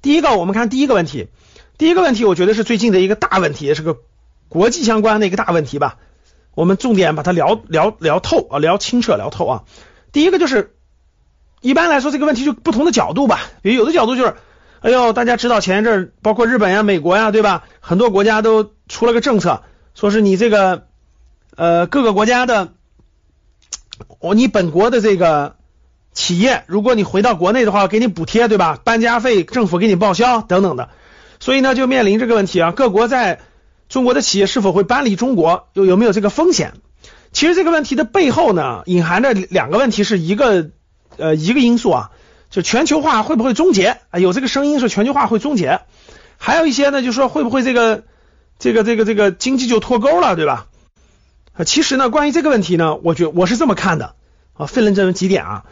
第一个，我们看第一个问题，第一个问题，我觉得是最近的一个大问题，也是个国际相关的一个大问题吧。我们重点把它聊聊聊透啊，聊清澈，聊透啊。第一个就是，一般来说这个问题就不同的角度吧，比如有的角度就是，哎呦，大家知道前一阵包括日本呀、美国呀，对吧？很多国家都出了个政策，说是你这个呃各个国家的，我你本国的这个。企业，如果你回到国内的话，给你补贴，对吧？搬家费政府给你报销等等的，所以呢，就面临这个问题啊。各国在中国的企业是否会搬离中国，有有没有这个风险？其实这个问题的背后呢，隐含着两个问题，是一个呃一个因素啊，就全球化会不会终结啊？有这个声音是全球化会终结，还有一些呢，就说会不会这个这个这个这个经济就脱钩了，对吧？啊，其实呢，关于这个问题呢，我觉我是这么看的啊，分了这么几点啊。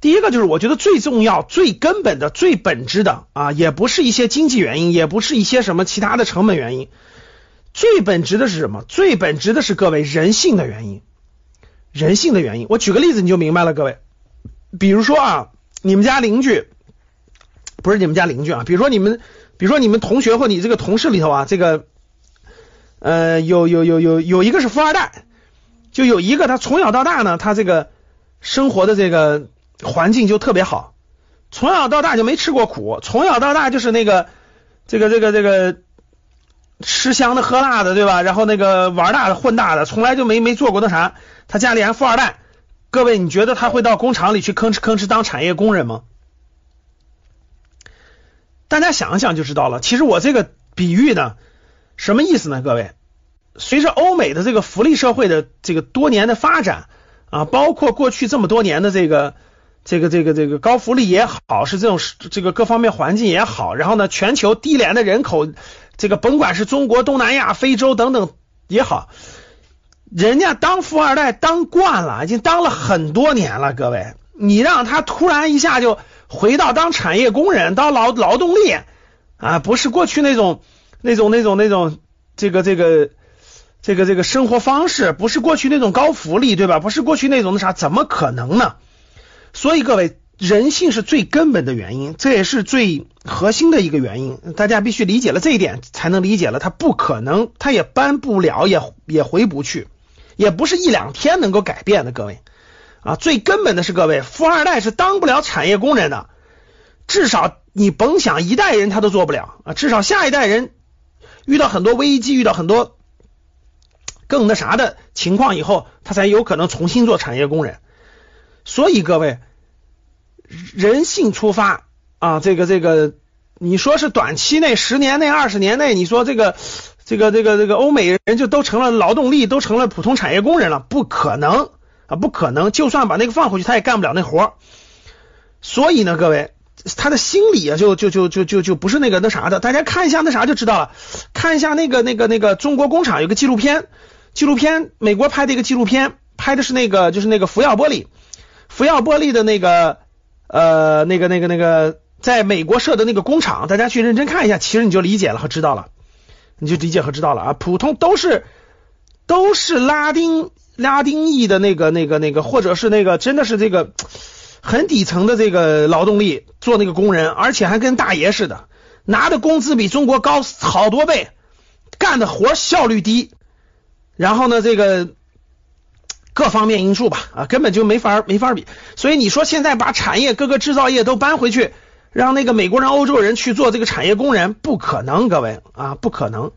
第一个就是我觉得最重要、最根本的、最本质的啊，也不是一些经济原因，也不是一些什么其他的成本原因，最本质的是什么？最本质的是各位人性的原因，人性的原因。我举个例子你就明白了，各位，比如说啊，你们家邻居不是你们家邻居啊，比如说你们，比如说你们同学或你这个同事里头啊，这个呃有有有有有一个是富二代，就有一个他从小到大呢，他这个生活的这个。环境就特别好，从小到大就没吃过苦，从小到大就是那个这个这个这个吃香的喝辣的，对吧？然后那个玩大的混大的，从来就没没做过那啥。他家里还富二代，各位，你觉得他会到工厂里去吭哧吭哧当产业工人吗？大家想想就知道了。其实我这个比喻呢，什么意思呢？各位，随着欧美的这个福利社会的这个多年的发展啊，包括过去这么多年的这个。这个这个这个高福利也好，是这种这个各方面环境也好，然后呢，全球低廉的人口，这个甭管是中国、东南亚、非洲等等也好，人家当富二代当惯了，已经当了很多年了。各位，你让他突然一下就回到当产业工人、当劳劳动力啊，不是过去那种那种那种那种这个这个这个这个生活方式，不是过去那种高福利，对吧？不是过去那种那啥，怎么可能呢？所以各位，人性是最根本的原因，这也是最核心的一个原因。大家必须理解了这一点，才能理解了它不可能，它也搬不了，也也回不去，也不是一两天能够改变的。各位啊，最根本的是各位，富二代是当不了产业工人的，至少你甭想一代人他都做不了啊，至少下一代人遇到很多危机，遇到很多更那啥的情况以后，他才有可能重新做产业工人。所以各位，人性出发啊，这个这个，你说是短期内、十年内、二十年内，你说这个这个这个这个欧美人就都成了劳动力，都成了普通产业工人了？不可能啊，不可能！就算把那个放回去，他也干不了那活。所以呢，各位，他的心理啊，就就就就就就不是那个那啥的。大家看一下那啥就知道了，看一下那个那个那个中国工厂有个纪录片，纪录片美国拍的一个纪录片，拍的是那个就是那个福耀玻璃。福耀玻璃的那个呃那个那个那个在美国设的那个工厂，大家去认真看一下，其实你就理解了和知道了，你就理解和知道了啊。普通都是都是拉丁拉丁裔的那个那个那个，或者是那个真的是这个很底层的这个劳动力做那个工人，而且还跟大爷似的，拿的工资比中国高好多倍，干的活效率低，然后呢这个。各方面因素吧，啊，根本就没法没法比。所以你说现在把产业各个制造业都搬回去，让那个美国人、欧洲人去做这个产业工人，不可能，各位啊，不可能。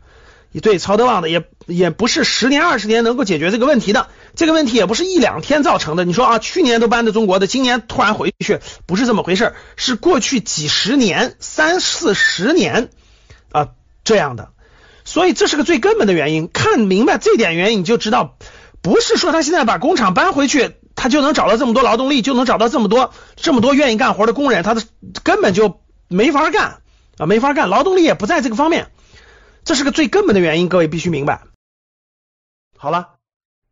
对，曹德旺的也也不是十年二十年能够解决这个问题的，这个问题也不是一两天造成的。你说啊，去年都搬到中国的，今年突然回去，不是这么回事，是过去几十年、三四十年啊这样的。所以这是个最根本的原因，看明白这点原因，你就知道。不是说他现在把工厂搬回去，他就能找到这么多劳动力，就能找到这么多这么多愿意干活的工人，他的根本就没法干啊，没法干，劳动力也不在这个方面，这是个最根本的原因，各位必须明白。好了，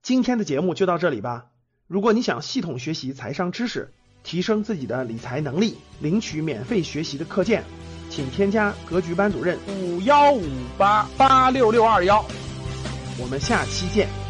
今天的节目就到这里吧。如果你想系统学习财商知识，提升自己的理财能力，领取免费学习的课件，请添加格局班主任五幺五八八六六二幺，我们下期见。